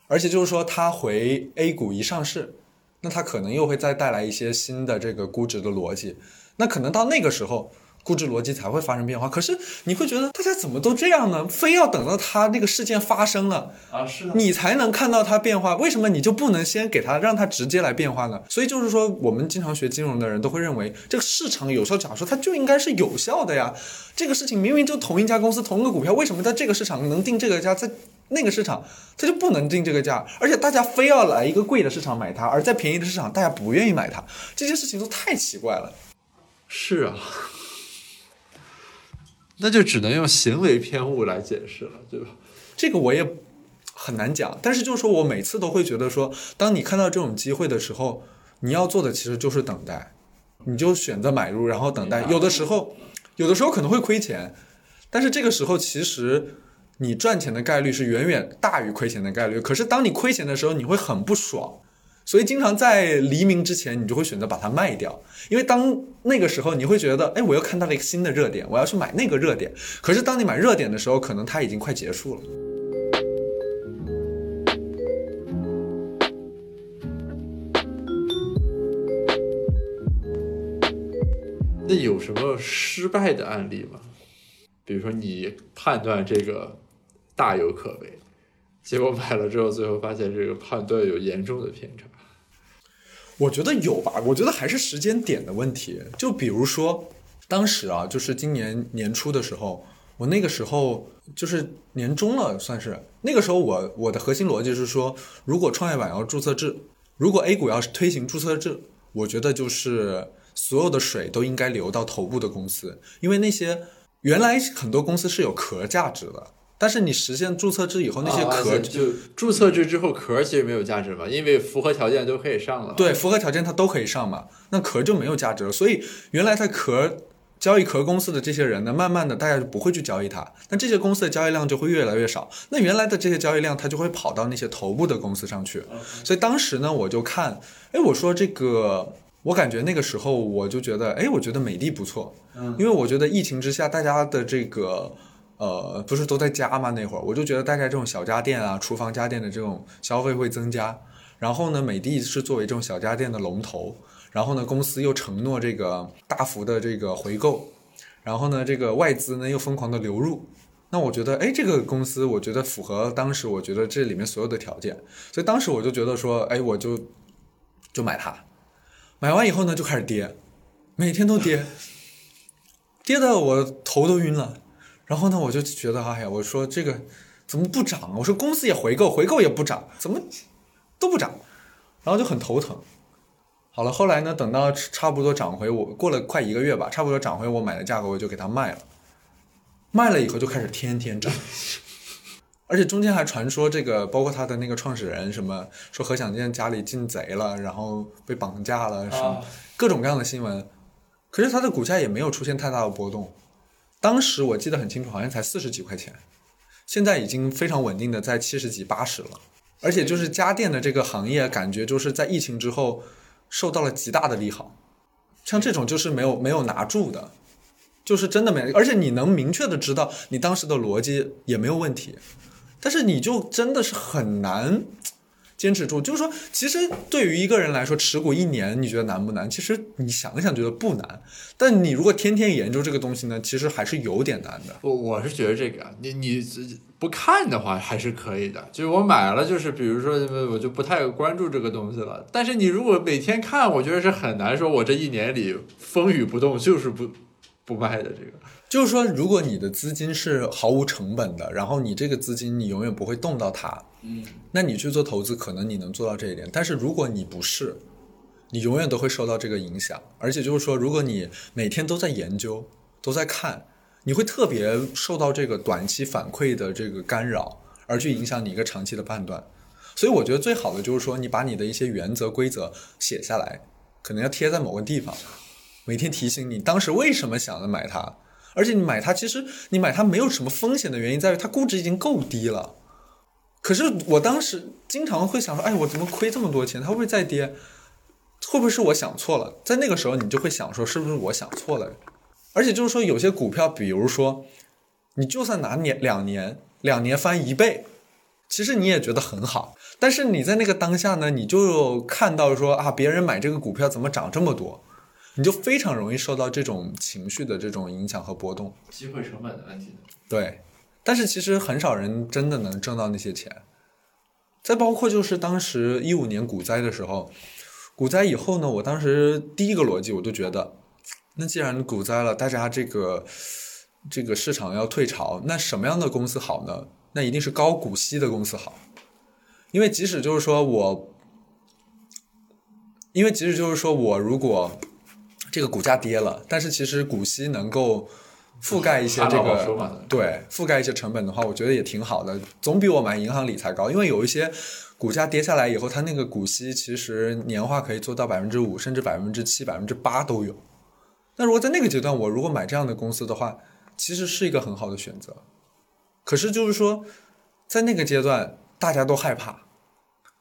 而且就是说，它回 A 股一上市，那它可能又会再带来一些新的这个估值的逻辑。那可能到那个时候。估值逻辑才会发生变化，可是你会觉得大家怎么都这样呢？非要等到它那个事件发生了啊，是你才能看到它变化。为什么你就不能先给它让它直接来变化呢？所以就是说，我们经常学金融的人都会认为，这个市场有效假如说它就应该是有效的呀。这个事情明明就同一家公司同一个股票，为什么在这个市场能定这个价，在那个市场它就不能定这个价？而且大家非要来一个贵的市场买它，而在便宜的市场大家不愿意买它，这些事情都太奇怪了。是啊。那就只能用行为偏误来解释了，对吧？这个我也很难讲，但是就是说我每次都会觉得说，当你看到这种机会的时候，你要做的其实就是等待，你就选择买入，然后等待。有的时候，有的时候可能会亏钱，但是这个时候其实你赚钱的概率是远远大于亏钱的概率。可是当你亏钱的时候，你会很不爽。所以，经常在黎明之前，你就会选择把它卖掉，因为当那个时候，你会觉得，哎，我又看到了一个新的热点，我要去买那个热点。可是，当你买热点的时候，可能它已经快结束了。那有什么失败的案例吗？比如说，你判断这个大有可为，结果买了之后，最后发现这个判断有严重的偏差。我觉得有吧，我觉得还是时间点的问题。就比如说，当时啊，就是今年年初的时候，我那个时候就是年终了，算是那个时候我我的核心逻辑是说，如果创业板要注册制，如果 A 股要是推行注册制，我觉得就是所有的水都应该流到头部的公司，因为那些原来很多公司是有壳价值的。但是你实现注册制以后，那些壳、啊、就注册制之后壳其实没有价值嘛，因为符合条件都可以上了。对，符合条件它都可以上嘛，那壳就没有价值了。所以原来在壳交易壳公司的这些人呢，慢慢的大家就不会去交易它，那这些公司的交易量就会越来越少。那原来的这些交易量，它就会跑到那些头部的公司上去。所以当时呢，我就看，哎，我说这个我感觉那个时候我就觉得，哎，我觉得美的不错，嗯因为我觉得疫情之下大家的这个呃不是都在家嘛那会儿，我就觉得大概这种小家电啊、厨房家电的这种消费会增加。然后呢，美的是作为这种小家电的龙头，然后呢，公司又承诺这个大幅的这个回购，然后呢，这个外资呢又疯狂的流入。那我觉得，哎，这个公司我觉得符合当时我觉得这里面所有的条件，所以当时我就觉得说，哎，我就就买它。买完以后呢，就开始跌，每天都跌，跌的我头都晕了。然后呢，我就觉得，哎呀，我说这个怎么不涨？我说公司也回购，回购也不涨，怎么都不涨？然后就很头疼。好了，后来呢，等到差不多涨回我过了快一个月吧，差不多涨回我买的价格，我就给它卖了。卖了以后就开始天天涨，而且中间还传说这个，包括他的那个创始人什么说何享健家里进贼了，然后被绑架了，什么啊各种各样的新闻。可是他的股价也没有出现太大的波动，当时我记得很清楚，好像才四十几块钱，现在已经非常稳定的在七十几、八十了。而且就是家电的这个行业，感觉就是在疫情之后受到了极大的利好，像这种就是没有没有拿住的，就是真的没，而且你能明确的知道你当时的逻辑也没有问题，但是你就真的是很难坚持住。就是说，其实对于一个人来说，持股一年你觉得难不难？其实你想想觉得不难，但你如果天天研究这个东西呢，其实还是有点难的。我我是觉得这个，你你不看的话还是可以的，就是我买了，就是比如说我就不太关注这个东西了。但是你如果每天看，我觉得是很难说，我这一年里风雨不动，就是不不卖的这个。就是说，如果你的资金是毫无成本的，然后你这个资金你永远不会动到它，嗯，那你去做投资，可能你能做到这一点。但是如果你不是，你永远都会受到这个影响。而且就是说，如果你每天都在研究，都在看，你会特别受到这个短期反馈的这个干扰，而去影响你一个长期的判断。所以我觉得最好的就是说，你把你的一些原则规则写下来，可能要贴在某个地方，每天提醒你当时为什么想着买它。而且你买它，其实你买它没有什么风险的原因在于它估值已经够低了。可是我当时经常会想说，哎，我怎么亏这么多钱？它会不会再跌？会不会是我想错了？在那个时候，你就会想说，是不是我想错了？而且就是说，有些股票，比如说，你就算拿年两年，两年翻一倍，其实你也觉得很好。但是你在那个当下呢，你就看到说啊，别人买这个股票怎么涨这么多，你就非常容易受到这种情绪的这种影响和波动。机会成本的问题。对，但是其实很少人真的能挣到那些钱。再包括就是当时一五年股灾的时候，股灾以后呢，我当时第一个逻辑我就觉得，那既然股灾了，大家这个这个市场要退潮，那什么样的公司好呢？那一定是高股息的公司好，因为即使就是说我，因为即使就是说我如果这个股价跌了，但是其实股息能够覆盖一些这个对覆盖一些成本的话，我觉得也挺好的，总比我买银行理财高。因为有一些股价跌下来以后，它那个股息其实年化可以做到百分之五，甚至百分之七、百分之八都有。那如果在那个阶段，我如果买这样的公司的话，其实是一个很好的选择。可是就是说，在那个阶段，大家都害怕，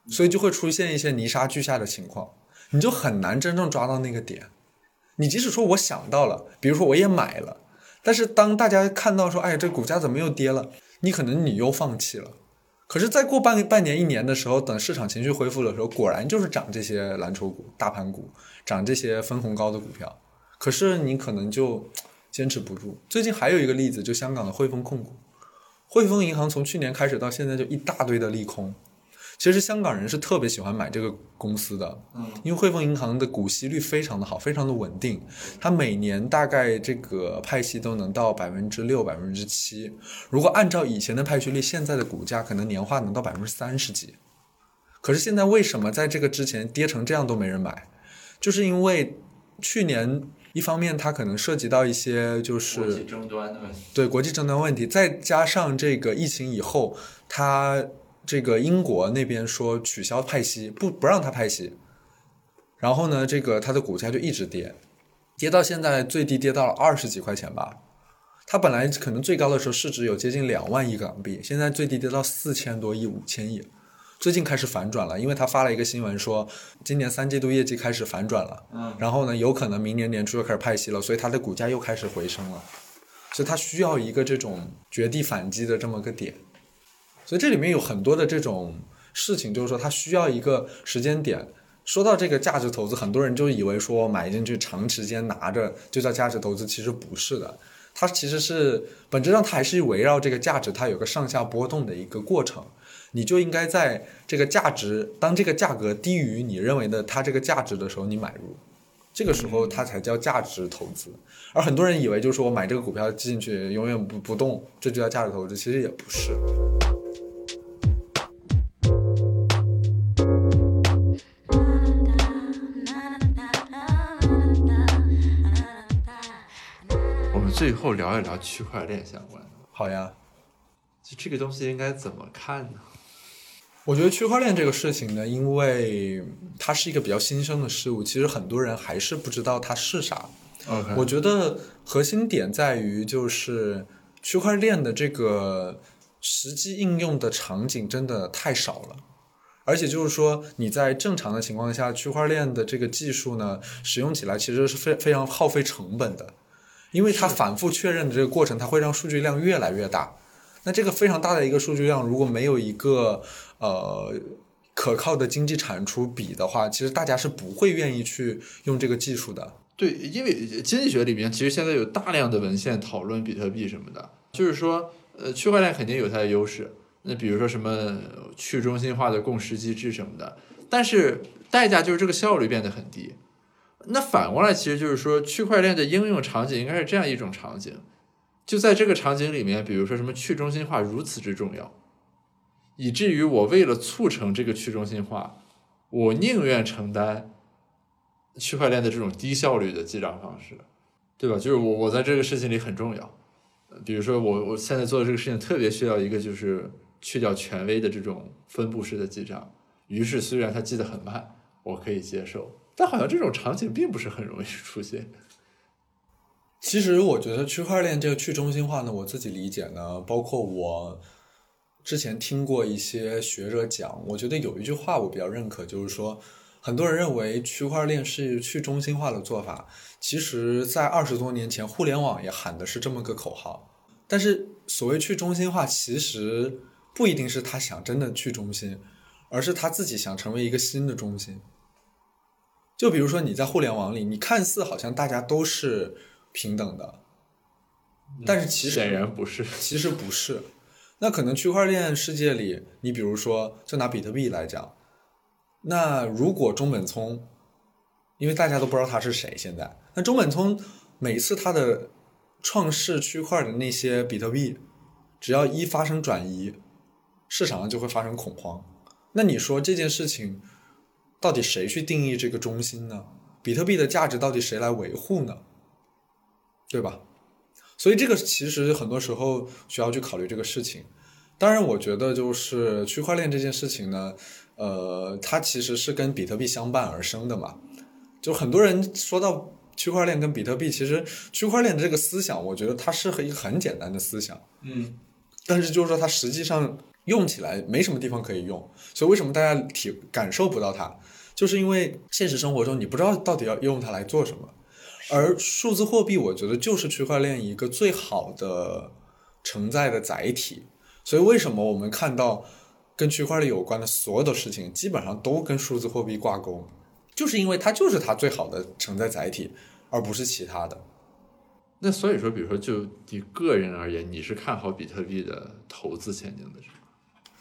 所以就会出现一些泥沙俱下的情况，你就很难真正抓到那个点。你即使说我想到了，比如说我也买了，但是当大家看到说，哎，这股价怎么又跌了，你可能你又放弃了。可是再过半半年一年的时候，等市场情绪恢复的时候，果然就是涨这些蓝筹股、大盘股，涨这些分红高的股票。可是你可能就坚持不住。最近还有一个例子，就香港的汇丰控股，汇丰银行从去年开始到现在就一大堆的利空。其实香港人是特别喜欢买这个公司的，嗯，因为汇丰银行的股息率非常的好，非常的稳定，它每年大概这个派息都能到百分之六、百分之七。如果按照以前的派息率，现在的股价可能年化能到百分之三十几。可是现在为什么在这个之前跌成这样都没人买？就是因为去年一方面它可能涉及到一些就是国际争端的问题。对国际争端问题，再加上这个疫情以后，它这个英国那边说取消派息，不不让它派息，然后呢，这个它的股价就一直跌，跌到现在最低跌到了二十几块钱吧。它本来可能最高的时候市值有接近两万亿港币，现在最低跌到四千多亿、五千亿，最近开始反转了，因为他发了一个新闻说，今年三季度业绩开始反转了，嗯，然后呢，有可能明年年初又开始派息了，所以它的股价又开始回升了，所以它需要一个这种绝地反击的这么个点，所以这里面有很多的这种事情，就是说它需要一个时间点。说到这个价值投资，很多人就以为说买进去长时间拿着就叫价值投资，其实不是的。它其实是本质上它还是围绕这个价值，它有个上下波动的一个过程。你就应该在这个价值，当这个价格低于你认为的它这个价值的时候，你买入，这个时候它才叫价值投资。而很多人以为就是说我买这个股票进去永远不不动，这就叫价值投资，其实也不是。最后聊一聊区块链相关的。好呀，就这个东西应该怎么看呢？我觉得区块链这个事情呢，因为它是一个比较新生的事物，其实很多人还是不知道它是啥。OK，我觉得核心点在于就是区块链的这个实际应用的场景真的太少了，而且就是说你在正常的情况下，区块链的这个技术呢，使用起来其实是非非常耗费成本的，因为它反复确认的这个过程，它会让数据量越来越大。那这个非常大的一个数据量，如果没有一个呃可靠的经济产出比的话，其实大家是不会愿意去用这个技术的。对，因为经济学里面其实现在有大量的文献讨论比特币什么的，就是说，呃，区块链肯定有它的优势。那比如说什么去中心化的共识机制什么的，但是代价就是这个效率变得很低。那反过来，其实就是说，区块链的应用场景应该是这样一种场景，就在这个场景里面，比如说什么去中心化如此之重要，以至于我为了促成这个去中心化，我宁愿承担区块链的这种低效率的记账方式，对吧？就是我我在这个事情里很重要，比如说我我现在做的这个事情特别需要一个就是去掉权威的这种分布式的记账，于是虽然它记得很慢，我可以接受，但好像这种场景并不是很容易出现。其实我觉得区块链这个去中心化呢，我自己理解呢，包括我之前听过一些学者讲，我觉得有一句话我比较认可，就是说，很多人认为区块链是去中心化的做法，其实在二十多年前，互联网也喊的是这么个口号。但是所谓去中心化，其实不一定是他想真的去中心，而是他自己想成为一个新的中心。就比如说你在互联网里，你看似好像大家都是平等的，但是其实显然不是。其实不是。那可能区块链世界里，你比如说，就拿比特币来讲，那如果中本聪，因为大家都不知道他是谁，现在，那中本聪每次他的创世区块的那些比特币，只要一发生转移，市场上就会发生恐慌。那你说这件事情，到底谁去定义这个中心呢？比特币的价值到底谁来维护呢？对吧？所以这个其实很多时候需要去考虑这个事情。当然，我觉得就是区块链这件事情呢，呃，它其实是跟比特币相伴而生的嘛。就很多人说到区块链跟比特币，其实区块链的这个思想，我觉得它是一个很简单的思想，嗯，但是就是说它实际上用起来没什么地方可以用。所以为什么大家体感受不到它，就是因为现实生活中你不知道到底要用它来做什么。而数字货币，我觉得就是区块链一个最好的承载的载体。所以，为什么我们看到跟区块链有关的所有的事情，基本上都跟数字货币挂钩，就是因为它就是它最好的承载载体，而不是其他的。那所以说，比如说就你个人而言，你是看好比特币的投资前景的，是吗？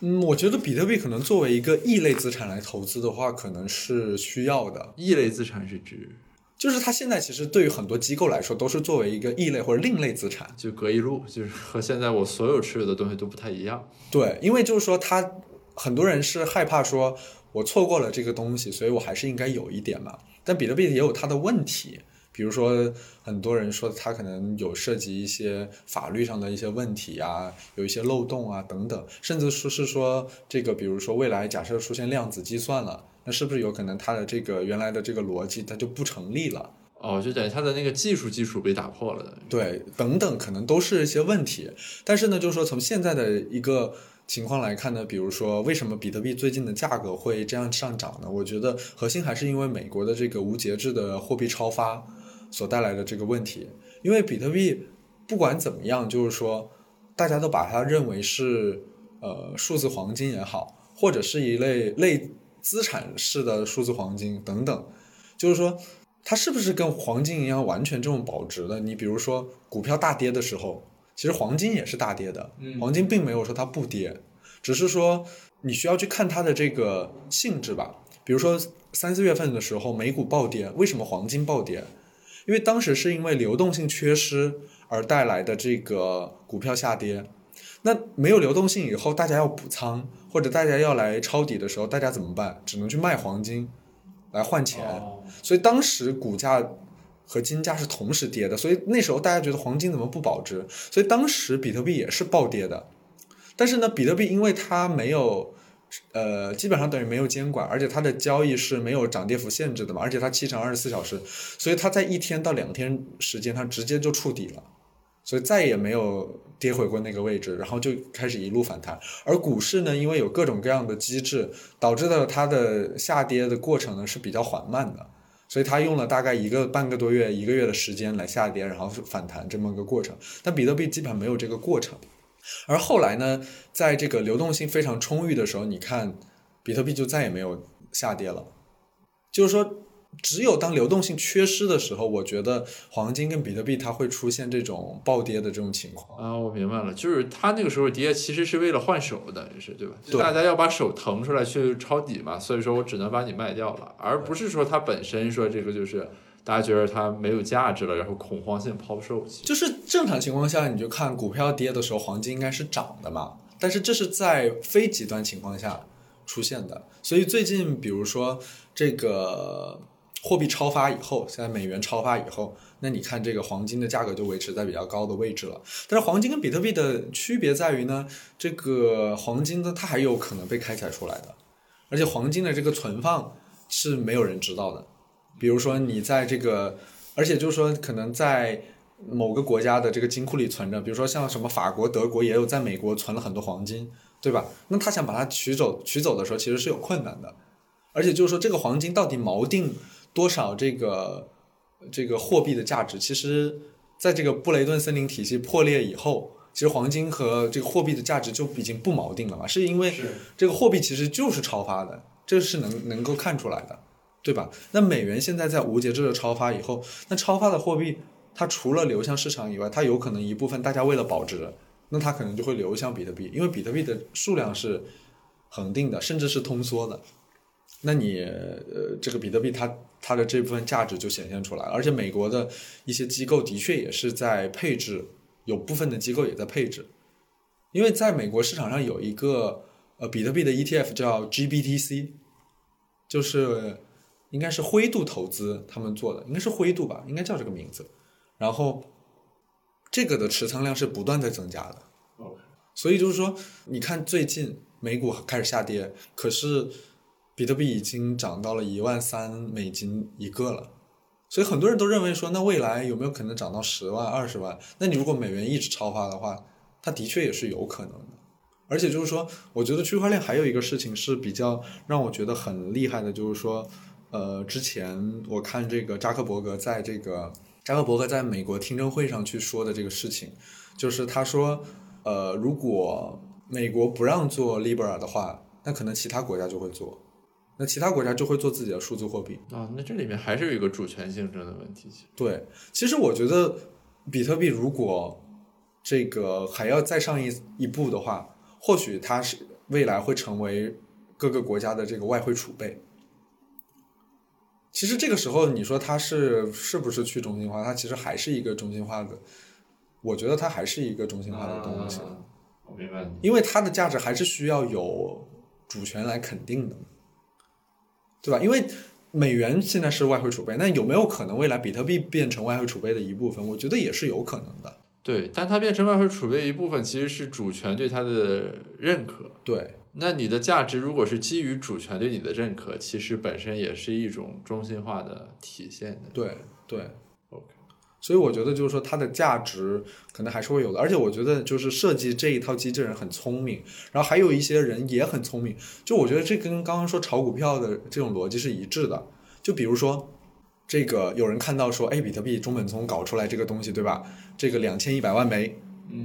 嗯，我觉得比特币可能作为一个异类资产来投资的话，可能是需要的。异类资产是指就是它现在其实对于很多机构来说，都是作为一个异类或者另类资产。就隔一路，就是和现在我所有持有的东西都不太一样。对，因为就是说，他很多人是害怕说，我错过了这个东西，所以我还是应该有一点嘛。但比特币也有它的问题，比如说很多人说它可能有涉及一些法律上的一些问题啊，有一些漏洞啊等等，甚至说是说这个，比如说未来假设出现量子计算了，那是不是有可能它的这个原来的这个逻辑它就不成立了？哦，就等于它的那个技术基础被打破了。对，等等，可能都是一些问题。但是呢，就是说从现在的一个情况来看呢，比如说为什么比特币最近的价格会这样上涨呢？我觉得核心还是因为美国的这个无节制的货币超发所带来的这个问题。因为比特币不管怎么样，就是说大家都把它认为是呃数字黄金也好，或者是一类类资产式的数字黄金等等，就是说它是不是跟黄金一样完全这种保值的？你比如说股票大跌的时候。其实黄金也是大跌的，黄金并没有说它不跌，只是说你需要去看它的这个性质吧。比如说三四月份的时候，美股暴跌，为什么黄金暴跌？因为当时是因为流动性缺失而带来的这个股票下跌。那没有流动性以后，大家要补仓或者大家要来抄底的时候，大家怎么办？只能去卖黄金来换钱。所以当时股价。和金价是同时跌的，所以那时候大家觉得黄金怎么不保值？所以当时比特币也是暴跌的。但是呢，比特币因为它没有，呃，基本上等于没有监管，而且它的交易是没有涨跌幅限制的嘛，而且它七乘二十四小时，所以它在一天到两天时间，它直接就触底了，所以再也没有跌回过那个位置，然后就开始一路反弹。而股市呢，因为有各种各样的机制，导致的它的下跌的过程呢是比较缓慢的。所以它用了大概一个半个多月、一个月的时间来下跌，然后反弹这么个过程。但比特币基本上没有这个过程。而后来呢，在这个流动性非常充裕的时候，你看比特币就再也没有下跌了。就是说。只有当流动性缺失的时候，我觉得黄金跟比特币它会出现这种暴跌的这种情况啊。我明白了，就是它那个时候跌，其实是为了换手的，是对吧？大家要把手腾出来去抄底嘛，所以说我只能把你卖掉了，而不是说它本身说这个就是大家觉得它没有价值了，然后恐慌性抛售。就是正常情况下，你就看股票跌的时候，黄金应该是涨的嘛。但是这是在非极端情况下出现的，所以最近比如说这个。货币超发以后，现在美元超发以后，那你看这个黄金的价格就维持在比较高的位置了。但是黄金跟比特币的区别在于呢，这个黄金呢它还有可能被开采出来的，而且黄金的这个存放是没有人知道的。比如说你在这个，而且就是说可能在某个国家的这个金库里存着，比如说像什么法国、德国也有在美国存了很多黄金，对吧？那他想把它取走，取走的时候其实是有困难的。而且就是说这个黄金到底锚定。多少这个这个货币的价值？其实，在这个布雷顿森林体系破裂以后，其实黄金和这个货币的价值就已经不锚定了嘛？是因为这个货币其实就是超发的，这是能能够看出来的，对吧？那美元现在在无节制的超发以后，那超发的货币它除了流向市场以外，它有可能一部分大家为了保值，那它可能就会流向比特币，因为比特币的数量是恒定的，甚至是通缩的。那你呃，这个比特币它它的这部分价值就显现出来了，而且美国的一些机构的确也是在配置，有部分的机构也在配置，因为在美国市场上有一个呃比特币的 ETF 叫 GBTC，就是应该是灰度投资他们做的，应该是灰度吧，应该叫这个名字，然后这个的持仓量是不断在增加的，所以就是说，你看最近美股开始下跌，可是。比特币已经涨到了一万三美金一个了，所以很多人都认为说，那未来有没有可能涨到十万、二十万？那你如果美元一直超发的话，它的确也是有可能的。而且就是说，我觉得区块链还有一个事情是比较让我觉得很厉害的，就是说，呃，之前我看这个扎克伯格在这个扎克伯格在美国听证会上去说的这个事情，就是他说，呃，如果美国不让做 Libra 的话，那可能其他国家就会做。那其他国家就会做自己的数字货币啊，那这里面还是有一个主权竞争的问题。对，其实我觉得比特币如果这个还要再上一一步的话，或许它是未来会成为各个国家的这个外汇储备。其实这个时候你说它是是不是去中心化？它其实还是一个中心化的，我觉得它还是一个中心化的东西。我明白。因为它的价值还是需要有主权来肯定的。对吧？因为美元现在是外汇储备，那有没有可能未来比特币变成外汇储备的一部分？我觉得也是有可能的。对，但它变成外汇储备一部分，其实是主权对它的认可。对，那你的价值如果是基于主权对你的认可，其实本身也是一种中心化的体现的。对对，OK。所以我觉得就是说它的价值可能还是会有的，而且我觉得就是设计这一套机制人很聪明，然后还有一些人也很聪明，就我觉得这跟刚刚说炒股票的这种逻辑是一致的。就比如说这个有人看到说，哎，比特币中本聪搞出来这个东西，对吧？这个两千一百万枚，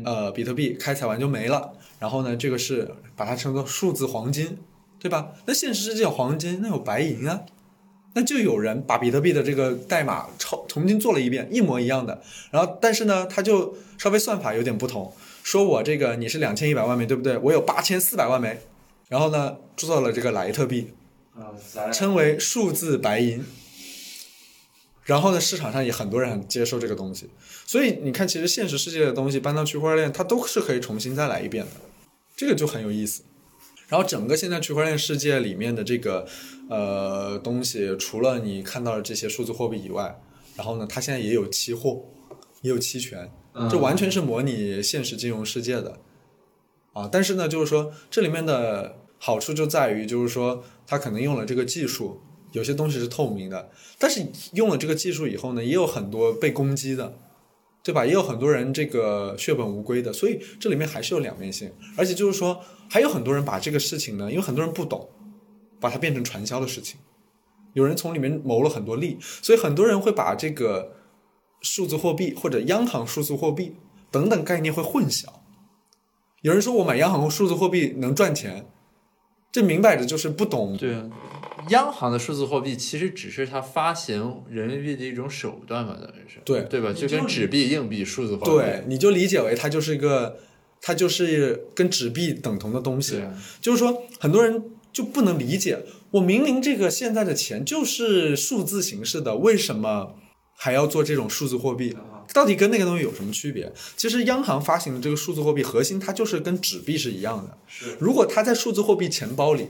呃，比特币开采完就没了，然后呢，这个是把它称作数字黄金，对吧？那现实世界黄金那有白银啊。那就有人把比特币的这个代码抄重新做了一遍，一模一样的。然后，但是呢，他就稍微算法有点不同，说我这个你是两千一百万枚，对不对？我有八千四百万枚。然后呢，做了这个莱特币，称为数字白银。然后呢，市场上也很多人接受这个东西。所以你看，其实现实世界的东西搬到区块链，它都是可以重新再来一遍的。这个就很有意思。然后整个现在区块链世界里面的这个呃东西，除了你看到的这些数字货币以外，然后呢，它现在也有期货，也有期权，这完全是模拟现实金融世界的啊。但是呢，就是说这里面的好处就在于，就是说它可能用了这个技术，有些东西是透明的，但是用了这个技术以后呢，也有很多被攻击的。对吧？也有很多人这个血本无归的，所以这里面还是有两面性。而且就是说，还有很多人把这个事情呢，因为很多人不懂，把它变成传销的事情。有人从里面谋了很多利，所以很多人会把这个数字货币或者央行数字货币等等概念会混淆。有人说我买央行数字货币能赚钱，这明摆着就是不懂。对啊。央行的数字货币其实只是它发行人民币的一种手段嘛，等于是对对吧？就跟纸币、硬币、数字货币，对，你就理解为它就是一个，它就是跟纸币等同的东西。就是说，很多人就不能理解，我明明这个现在的钱就是数字形式的，为什么还要做这种数字货币？到底跟那个东西有什么区别？其实央行发行的这个数字货币核心，它就是跟纸币是一样的。是，如果它在数字货币钱包里。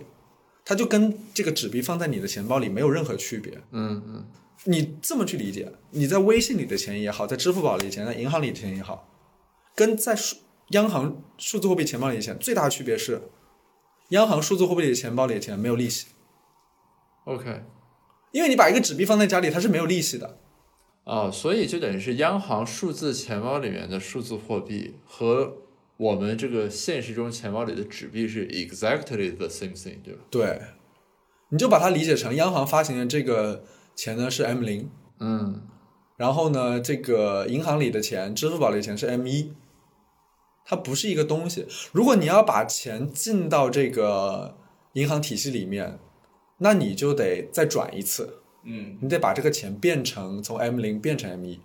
它就跟这个纸币放在你的钱包里没有任何区别。嗯嗯，你这么去理解，你在微信里的钱也好，在支付宝里的钱，在银行里的钱也好，跟在数央行数字货币钱包里的钱最大的区别是，央行数字货币里的钱包里的钱没有利息。OK，因为你把一个纸币放在家里，它是没有利息的。啊，所以就等于是央行数字钱包里面的数字货币和。我们这个现实中钱包里的纸币是 exactly the same thing，对吧？对，你就把它理解成央行发行的这个钱呢是 M 零，嗯，然后呢，这个银行里的钱，支付宝里的钱是 M 一，它不是一个东西。如果你要把钱进到这个银行体系里面，那你就得再转一次，嗯，你得把这个钱变成从 M 零变成 M 一。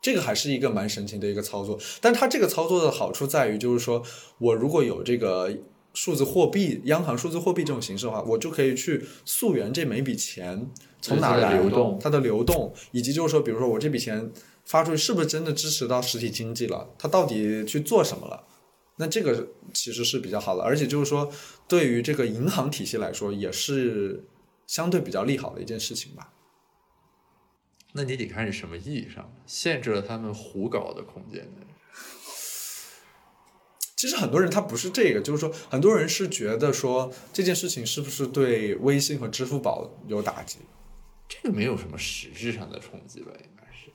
这个还是一个蛮神奇的一个操作，但它这个操作的好处在于，就是说我如果有这个数字货币、央行数字货币这种形式的话，我就可以去溯源这每笔钱从哪来，流动，它的流动，以及就是说，比如说我这笔钱发出去是不是真的支持到实体经济了，它到底去做什么了？那这个其实是比较好的，而且就是说，对于这个银行体系来说，也是相对比较利好的一件事情吧。那你得看是什么意义上限制了他们胡搞的空间呢？其实很多人他不是这个，就是说很多人是觉得说这件事情是不是对微信和支付宝有打击？这个没有什么实质上的冲击吧，应该是。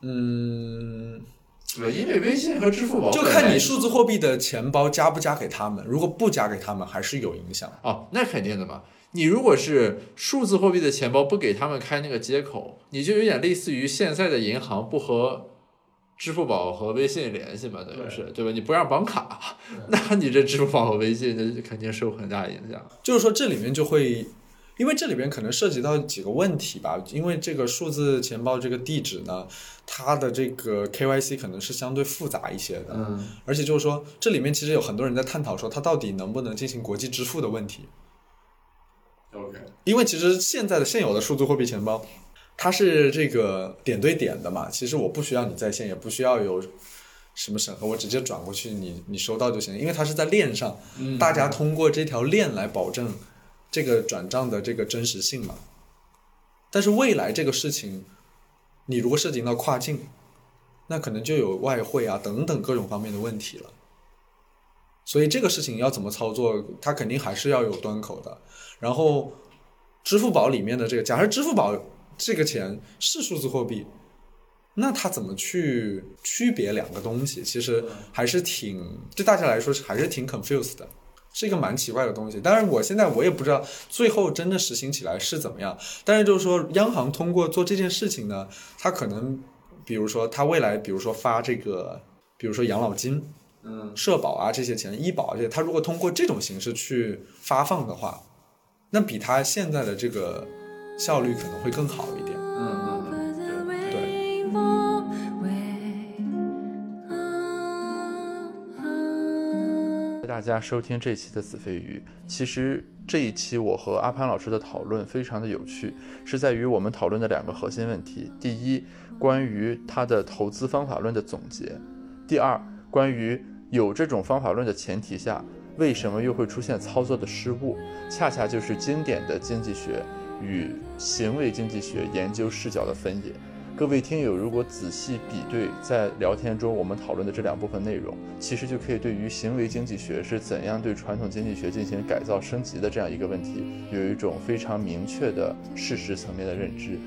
嗯，对因为微信和支付宝就看你数字货币的钱包加不加给他们，如果不加给他们，还是有影响。哦，那肯定的嘛。你如果是数字货币的钱包不给他们开那个接口，你就有点类似于现在的银行不和支付宝和微信联系嘛，等于是对吧？你不让绑卡，那你这支付宝和微信那肯定受很大影响。就是说这里面就会，因为这里边可能涉及到几个问题吧，因为这个数字钱包这个地址呢，它的这个 KYC 可能是相对复杂一些的，嗯，而且就是说这里面其实有很多人在探讨说它到底能不能进行国际支付的问题。OK，因为其实现在的现有的数字货币钱包，它是这个点对点的嘛，其实我不需要你在线，也不需要有什么审核，我直接转过去，你你收到就行，因为它是在链上，大家通过这条链来保证这个转账的这个真实性嘛。但是未来这个事情，你如果涉及到跨境，那可能就有外汇啊等等各种方面的问题了。所以这个事情要怎么操作，它肯定还是要有端口的。然后，支付宝里面的这个，假设支付宝这个钱是数字货币，那它怎么去区别两个东西？其实还是挺对大家来说是还是挺 confused 的，是一个蛮奇怪的东西。当然，我现在我也不知道最后真的实行起来是怎么样。但是就是说，央行通过做这件事情呢，它可能比如说它未来，比如说发这个，比如说养老金。嗯，社保啊这些钱，医保啊这些，他如果通过这种形式去发放的话，那比他现在的这个效率可能会更好一点。嗯嗯嗯，对。谢谢大家收听这一期的子非鱼。其实这一期我和阿潘老师的讨论非常的有趣，是在于我们讨论的两个核心问题：第一，关于他的投资方法论的总结；第二，关于有这种方法论的前提下，为什么又会出现操作的失误？恰恰就是经典的经济学与行为经济学研究视角的分野。各位听友，如果仔细比对在聊天中我们讨论的这两部分内容，其实就可以对于行为经济学是怎样对传统经济学进行改造升级的这样一个问题，有一种非常明确的事实层面的认知。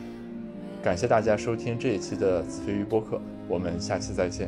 感谢大家收听这一期的子非鱼播客，我们下期再见。